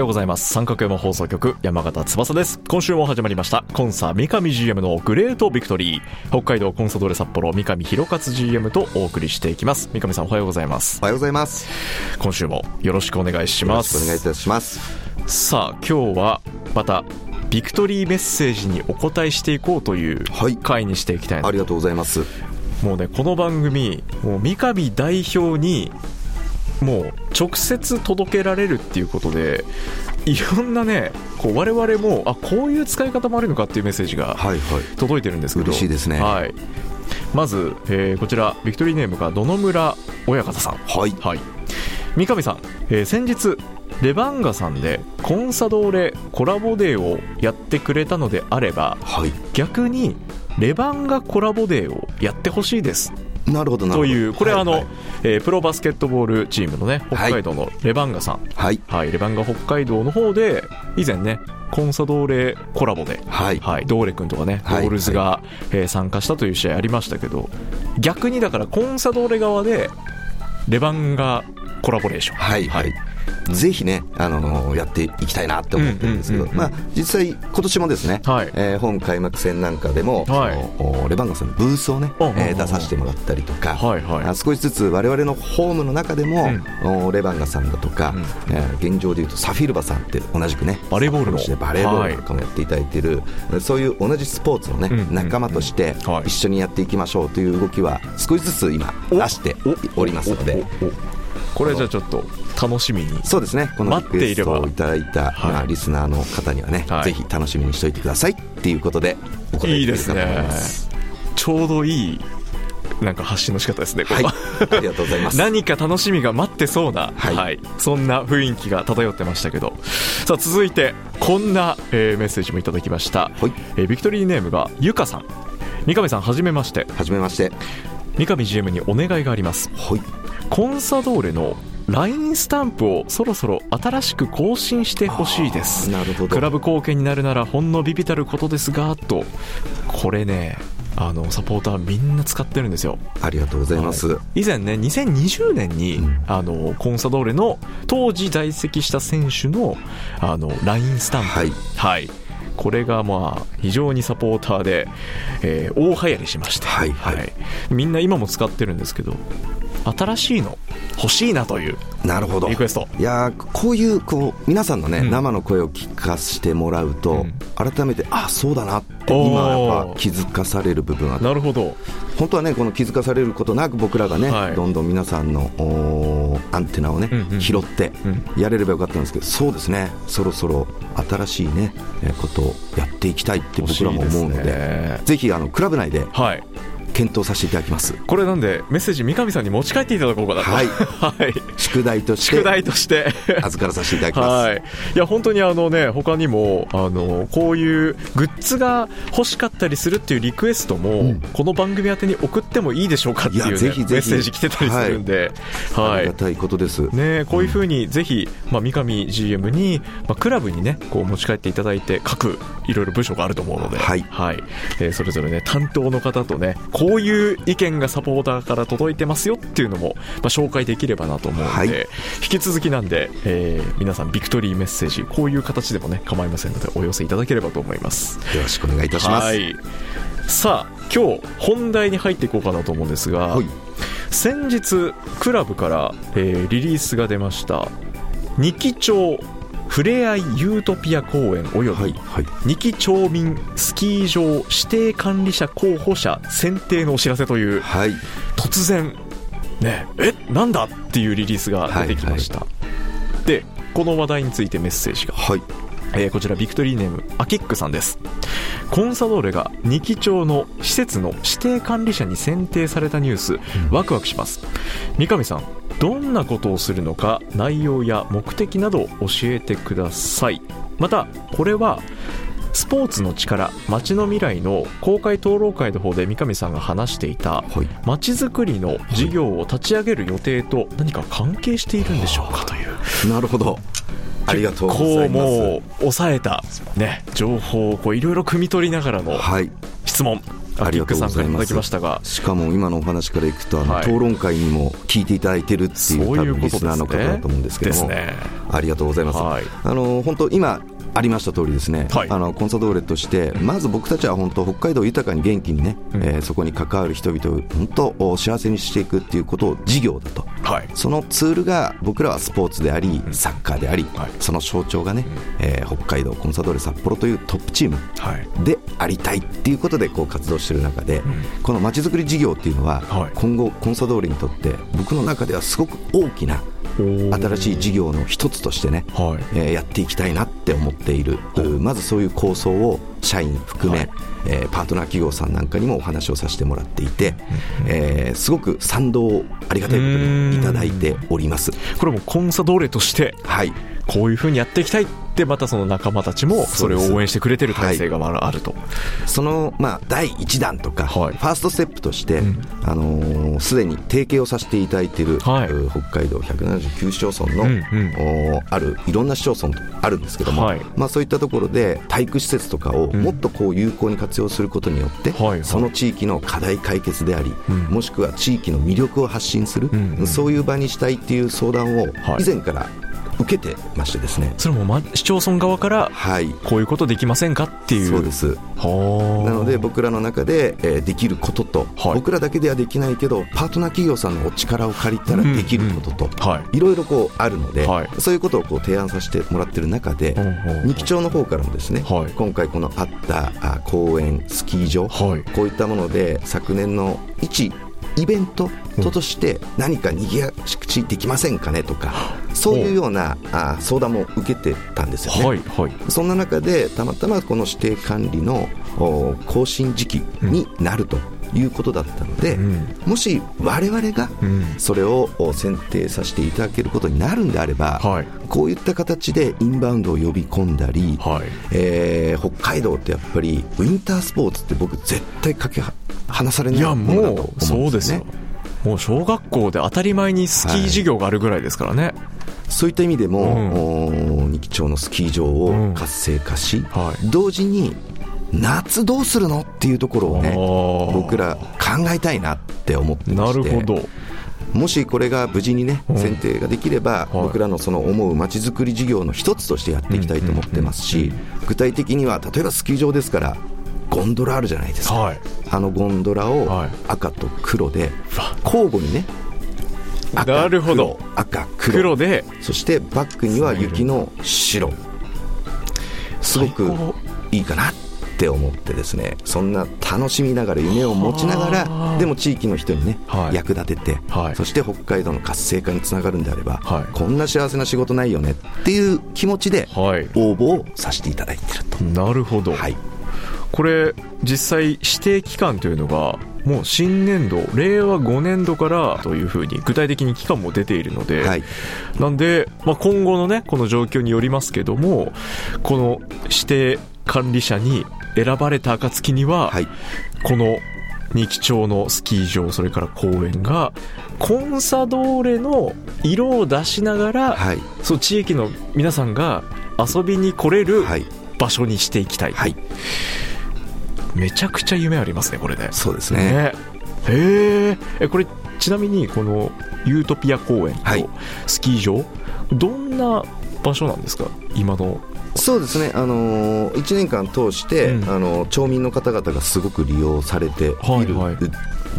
ようございます。三角山放送局山形翼です。今週も始まりました。コンサ三上 GM のグレートビクトリー。北海道コンサドーレ札幌三上弘勝 GM とお送りしていきます。三上さんおはようございます。おはようございます。今週もよろしくお願いします。くお願いいたします。さあ今日はまたビクトリーメッセージにお答えしていこうというはい。回にしていきたいなありがとうございます。もうねこの番組もう三上代表にもう直接届けられるっていうことでいろんなねこう我々もあこういう使い方もあるのかっていうメッセージがはいはい。届いてるんですけど。嬉しいですね。はい、まず、えーこちらビクトリーネームが野々村親方さん。はい。はい。三上さん、えー先日レバンガさんでコンサドーレコラボデーをやってくれたのであればはい。逆にレバンガコラボデーをやってほしいですなるほどなるほど。というこれはあの、はいえープロバスケットボールチームのね北はい。海道のレバンガさん、はい。はいレバンガ北海道の方で以前ねコンサドーレコラボで、はい。はい、ドーレ君とかね、はい。ドールズが、えー参加したという試合ありましたけど逆にだからコンサドーレ側でレバンガコラボレーション。はい。はいぜひね、あのやっていきたいなって思ってるんですけど、うんうんうんうんまあ、実際、今年もですね、はい。えー本開幕戦なんかでも、はい。レバンガさんのブースをね、うんうんうんえー出させてもらったりとか、はいはい。あ少しずつ我々のホームの中でも、おレバンガさんだとか、うん。えー現状でいうとサフィルバさんって同じくね、バレーボールの。バレーボールなんかもやっていただいている、そういう同じスポーツのね、うんうんうん。仲間としてはい。一緒にやっていきましょうという動きは少しずつ今出しておりますので。これじゃあちょっと楽しみにそうですね、この待っていれば。いただいた、はい。まあ、リスナーの方にはね、はい。ぜひ楽しみにしておいてくださいっていうことで、お答えいいです。ね。ちょうどいいなんか発信の仕方ですねこはい、ありがとうございます。何か楽しみが待ってそうな、はい。そんな雰囲気が漂ってましたけど。さあ続いてこんな、えーメッセージもいただきました、はい、えービクトリーネームがゆかさん。三上さんはじめまして。はじめまして。三上 GM にお願いがあります。はい、コンサドーレの LINE スタンプをそろそろ新しく更新してほしいです。なるほど。クラブ貢献になるならほんのビビたることですがとこれねあのサポーターみんな使ってるんですよ。ありがとうございます。以前ね2020年に、うんあのコンサドーレの当時在籍した選手のあの LINE スタンプ。はい、はい。これがまあ非常にサポーターで、えー大流行りしまして、はい。はい。みんな今も使ってるんですけど新しいの欲しいなというなるほど。リクエスト。いやーこういうこう皆さんのね、うん。生の声を聞かせてもらうと、うん。改めてあそうだなって今やっぱ気づかされる部分があなるほど。本当はねこの気づかされることなく僕らがね、はい。どんどん皆さんのアンテナをね、うんうん拾ってうん。やれればよかったんですけどそうですね。そろそろ新しいねえーことをやっていきたいって僕らも思うのでね。ぜひあのクラブ内ではい検討させていただきます。これなんでメッセージ三上さんに持ち帰っていただこうかなと。はい。はい。宿題とし宿て題として。預からさせていただきます、はい、いや本当にあのね他にもあのこういうグッズが欲しかったりするっていうリクエストも、うん。この番組宛てに送ってもいいでしょうかっていう、ね、ぜひぜひ。メッセージ来てたりするんで、はい。ありがたいことです、ね、こういうふうにぜひ、まあ、三上 GM に、まあ、クラブにねこう持ち帰っていただいて各いろいろ部署があると思うので、はい。えーそれぞれね担当の方とねこういう意見がサポーターから届いてますよっていうのも、まあ、紹介できればなと思うので、はい。引き続きなんで、えー皆さんビクトリーメッセージこういう形でもね構いませんのでお寄せいただければと思います。よろしくお願いいたします、はい。さあ今日本題に入っていこうかなと思うんですが、はい。先日クラブから、えーリリースが出ました二木町ふれあいユートピア公園および、はいはい。二木町民スキー場指定管理者候補者選定のお知らせというはい。突然ねえなんだっていうリリースが出てきました、でこの話題についてメッセージが。はい。えーこちらビクトリーネームアキックさんです。コンサドーレが二木町の施設の指定管理者に選定されたニュース、ワクワクします。三上さんどんなことをするのか内容や目的など教えてください。またこれはスポーツの力街の未来の公開討論会の方で三上さんが話していたはい。街づくりの事業を立ち上げる予定と何か関係しているんでしょうか。という。なるほど。ありがとうございこうますもう抑えた、ね、情報をこういろいろ汲み取りながらのはい。質問、ありがとうございます。したが、しかも今のお話からいくとあの、はい。討論会にも聞いていただいてるっていうういうね分リスナーの方だと思うんですけどもね。ありがとうございます、はいあの本当今ありました通りですね、はい。あのコンサドーレとしてまず僕たちは本当北海道を豊かに元気にね、うん。えーそこに関わる人々を本当お幸せにしていくっていうことを事業だと。はい。そのツールが僕らはスポーツでありサッカーであり、はい。その象徴がね、えー北海道コンサドーレ札幌というトップチームはい。でありたいっていうことでこう活動している中で、このまちづくり事業っていうのは、はい。今後コンサドーレにとって僕の中ではすごく大きな新しい事業の一つとしてね、はい。えーやっていきたいなって思っている。うまずそういう構想を社員含め、はい。えーパートナー企業さんなんかにもお話をさせてもらっていて、えーすごく賛同をありがたいことにいただいております。これもコンサドーレとしてはい。こういうふうにやっていきたいってまたその仲間たちもそれを応援してくれてる体制がまだあると、その、まあ、第1弾とか、はい。ファーストステップとしてうん。あのーすでに提携をさせていただいている、はい。う北海道179市町村の、うんうん。おあるいろんな市町村あるんですけども、はい。まあ、そういったところで体育施設とかをん。もっとこう有効に活用することによって、はいはい。その地域の課題解決であり、うん。もしくは地域の魅力を発信する、うんうん。そういう場にしたいっていう相談をはい。以前から受けてましてですね、それもま市町村側からはい、こういうことできませんかっていう。そうです。はあ。なので僕らの中で、えーできることと、はい。僕らだけではできないけどパートナー企業さんのお力を借りたらできることと、はい。いろいろこうあるので、はい。そういうことをこう提案させてもらってる中で、ほうほうほう。二木町の方からもですね、はい。今回このあったあ公園スキー場、はい。こういったもので昨年の一イベントとして何かにぎやしくできませんかねとかそういうようなあ相談も受けてたんですよね。はいはい。そんな中でたまたまこの指定管理のお更新時期になるということだったので、うん。もし我々がうん。それをお選定させていただけることになるんであれば、はい。こういった形でインバウンドを呼び込んだり、はい。えー北海道ってやっぱりウィンタースポーツって僕絶対かけは離されないものだと思もうそうですよもう小学校で当たり前にスキー授業があるぐらいですからね、そういった意味でも、うん。お二木町のスキー場を活性化し、はい。同時に夏どうするのっていうところをね僕ら考えたいなって思ってまなして。るほど。もしこれが無事にねうん。選定ができれば、はい。僕らのその思うまちづくり事業の一つとしてやっていきたいと思ってますし、具体的には例えばスキー場ですからゴンドラあるじゃないですか、はい。あのゴンドラをはい。赤と黒でわ。交互にね赤なるほど。黒赤黒。黒で。そしてバックには雪の白。すごくいいかなって思ってですね。そんな楽しみながら夢を持ちながはらあ。でも地域の人にね、はい。役立てて、はい。そして北海道の活性化につながるんであれば、はい。こんな幸せな仕事ないよねっていう気持ちではい。応募をさせていただいてると。なるほど、はいこれ実際指定期間というのがもう新年度令和5年度からというふうに具体的に期間も出ているので、はい。なんで、まあ、今後のねこの状況によりますけどもこの指定管理者に選ばれた暁には、はい。この二木町のスキー場それから公園がコンサドーレの色を出しながら、はい。そう地域の皆さんが遊びに来れるはい。場所にしていきたい、はいめちゃくちゃ夢ありますねこれね。そうですね。ね。へー。えこれちなみにこのユートピア公園はい。とスキー場、どんな場所なんですか？今の。そうですね、あのー、1年間通して、うん。あのー町民の方々がすごく利用されている、はいはい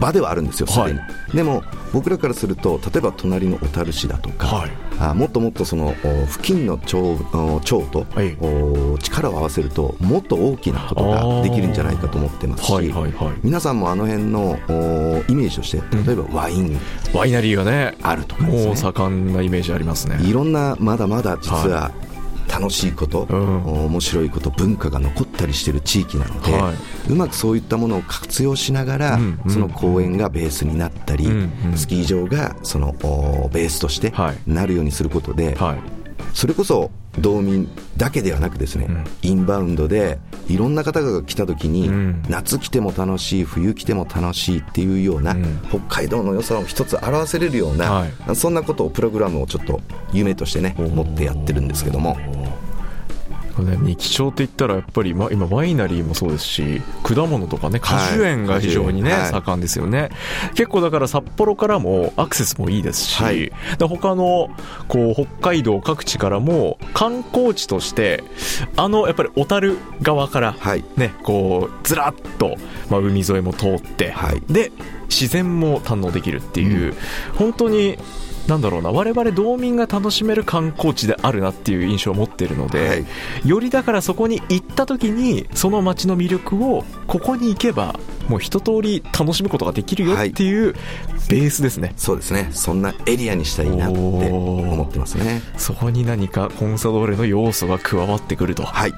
場ではあるんですよ、すでに、はでも僕らからすると、例えば隣の小樽市だとか、はい。あもっともっとそのお付近の町お町と、はいお力を合わせると、もっと大きなことができるんじゃないかと思ってますし、はいはいはい。皆さんもあの辺のおイメージとして、例えばワインワイナリーがねあるとかね。もう盛んなイメージありますね。いろんなまだまだ実は楽しいこと、うん。面白いこと文化が残ったりしている地域なので、はうまくそういったものを活用しながら、うんうん。その公園がベースになったり、うんうん。スキー場がそのおベースとしてはい。なるようにすることで、はい。それこそ道民だけではなくですね、うん。インバウンドでいろんな方が来た時に、うん。夏来ても楽しい冬来ても楽しいっていうような、うん。北海道の良さを一つ表せれるような、はい。そんなことをプログラムをちょっと夢としてね持ってやってるんですけどもね。日常って言ったらやっぱり、ま、今ワイナリーもそうですし果物とかね果樹園が非常にね、はい。盛んですよね。結構だから札幌からもアクセスもいいですし、はい。で他のこう北海道各地からも観光地としてあのやっぱり小樽側からはい。ね、こうずらっと、まあ、海沿いも通って、はい。で自然も堪能できるっていう、本当になんだろうな我々道民が楽しめる観光地であるなっていう印象を持っているので、はい。よりだからそこに行った時にその街の魅力をここに行けばもう一通り楽しむことができるよっていうベースですね、そうですね。そんなエリアにしたいなって思ってますね。そこに何かコンサドーレの要素が加わってくると。はい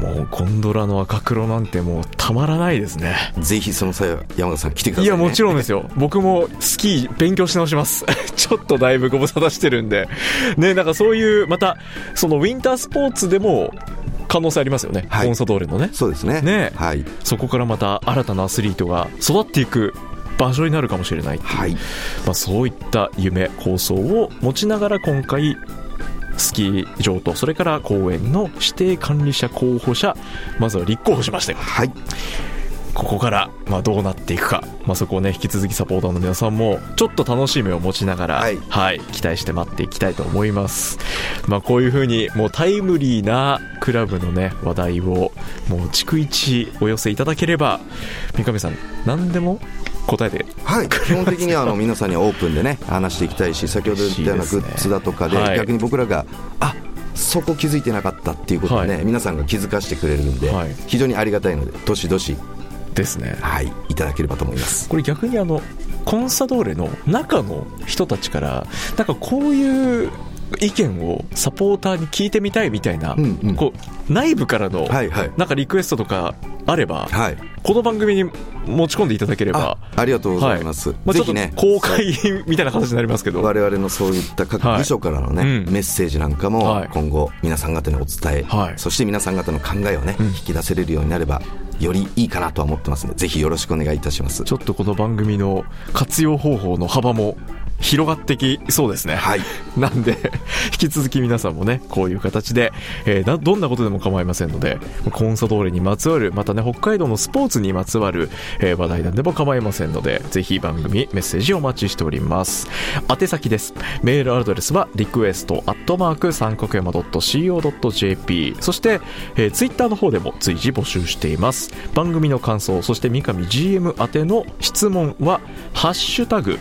もうゴンドラの赤黒なんてもうたまらないですねぜひその際は山田さん来てください、ね、いや、もちろんですよ。僕もスキー勉強し直します。ちょっとだいぶご無沙汰してるんで。ね、なんかそういう、また、そのウィンタースポーツでも可能性ありますよね。はいコンサドーレのね。そうですねねはいそこからまた新たなアスリートが育っていく場所になるかもしれないいうはいまあ、そういった夢、構想を持ちながら今回、スキー場と、それから公園の指定管理者候補者、まずは立候補しましたよ。はいここから、まあ、どうなっていくか、まあ、そこをね、引き続きサポーターの皆さんも、ちょっと楽しい目を持ちながら、はい期待して待っていきたいと思います。まあ、こういう風に、もうタイムリーなクラブのね、話題を、もう逐一お寄せいただければ、三上さん、何でも答えて。はい、基本的にはあの皆さんにはオープンでね話していきたいし先ほど言ったようなグッズだとかではい。逆に僕らがあそこ気づいてなかったっていうことをね、はい。皆さんが気づかせてくれるんで、はい。非常にありがたいのでどしどし、ですね。はい、いただければと思います。これ逆にあのコンサドーレの中の人たちからなんかこういう意見をサポーターに聞いてみたいみたいな、うんうん。こう内部からのはいはい。なんかリクエストとかあれば、はい。この番組に持ち込んでいただければあありがとうございます、はい。まあ、ぜひね。公開みたいな形になりますけど、我々のそういった各はい部署からのね、うんメッセージなんかもはい。今後皆さん方にお伝え、はい。そして皆さん方の考えをね、うん。引き出せれるようになればよりいいかなとは思ってますのでぜひよろしくお願いいたします。ちょっとこの番組の活用方法の幅も広がってきそうですね。はいなんで、引き続き皆さんもね、こういう形で、えーなどんなことでも構いませんので、コンサドーレにまつわる、またね、北海道のスポーツにまつわる、えー話題なんでも構いませんので、ぜひ番組メッセージお待ちしております。宛先です。メールアドレスは、リクエストアットマーク三角山 .co.jp。そして、えー、ツイッターの方でも随時募集しています。番組の感想、そして三上 GM 宛ての質問は、ハッシュタグ、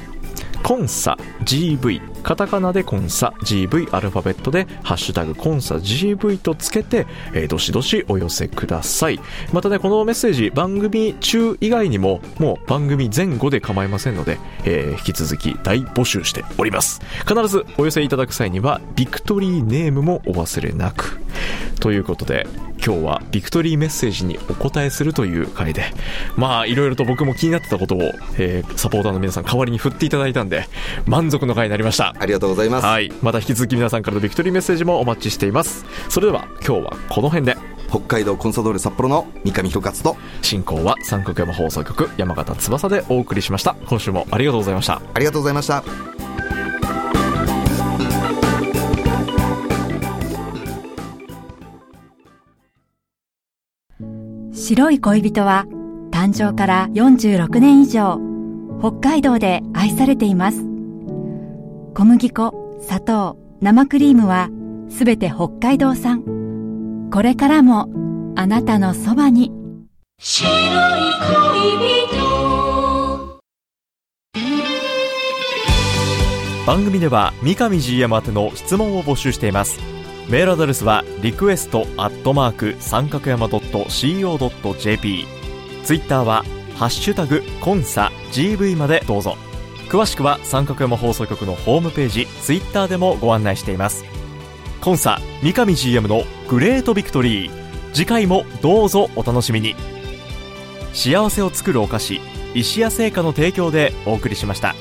コンサ GV カタカナでコンサ GV アルファベットでハッシュタグコンサ GV とつけて、えーどしどしお寄せください。またねこのメッセージ番組中以外にももう番組前後で構いませんので、えー引き続き大募集しております。必ずお寄せいただく際にはビクトリーネームもお忘れなく。ということで今日はビクトリーメッセージにお答えするという回でまあいろいろと僕も気になってたことを、えーサポーターの皆さん代わりに振っていただいたんで満足の回になりました。ありがとうございます、はい。また引き続き皆さんからのビクトリーメッセージもお待ちしています。それでは今日はこの辺で。北海道コンサドーレ札幌の三上弘勝と進行は三角山放送局山形翼でお送りしました。今週もありがとうございました。ありがとうございました白い恋人は誕生から46年以上北海道で愛されています。小麦粉砂糖生クリームはすべて北海道産。これからもあなたのそばに。白い恋人。番組では三上 GM 宛ての質問を募集しています。メールアドレスはリクエストアットマーク三角山 .co.jp ツイッターはハッシュタグコンサ GV までどうぞ。詳しくは三角山放送局のホームページツイッターでもご案内しています。コンサ三上 GM のグレートビクトリー。次回もどうぞお楽しみに。幸せを作るお菓子石屋製菓の提供でお送りしました。